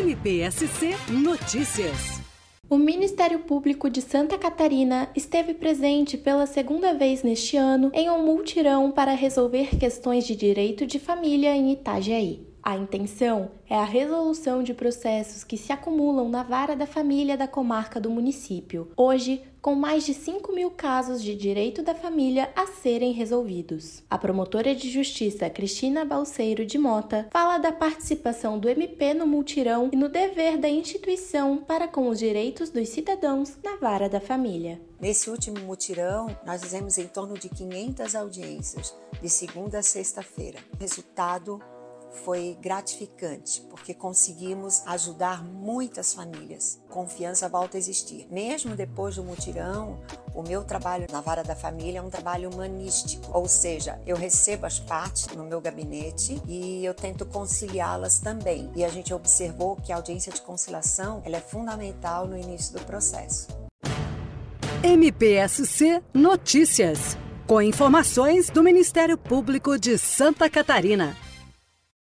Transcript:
MPSC Notícias. O Ministério Público de Santa Catarina esteve presente pela segunda vez neste ano em um multirão para resolver questões de direito de família em Itajaí. A intenção é a resolução de processos que se acumulam na vara da família da comarca do município, hoje com mais de 5 mil casos de direito da família a serem resolvidos. A promotora de justiça Cristina Balseiro de Mota fala da participação do MP no multirão e no dever da instituição para com os direitos dos cidadãos na vara da família. Nesse último mutirão, nós fizemos em torno de 500 audiências, de segunda a sexta-feira. Resultado foi gratificante, porque conseguimos ajudar muitas famílias. Confiança volta a existir. Mesmo depois do mutirão, o meu trabalho na vara da família é um trabalho humanístico, ou seja, eu recebo as partes no meu gabinete e eu tento conciliá-las também. E a gente observou que a audiência de conciliação ela é fundamental no início do processo. MPSC Notícias, com informações do Ministério Público de Santa Catarina.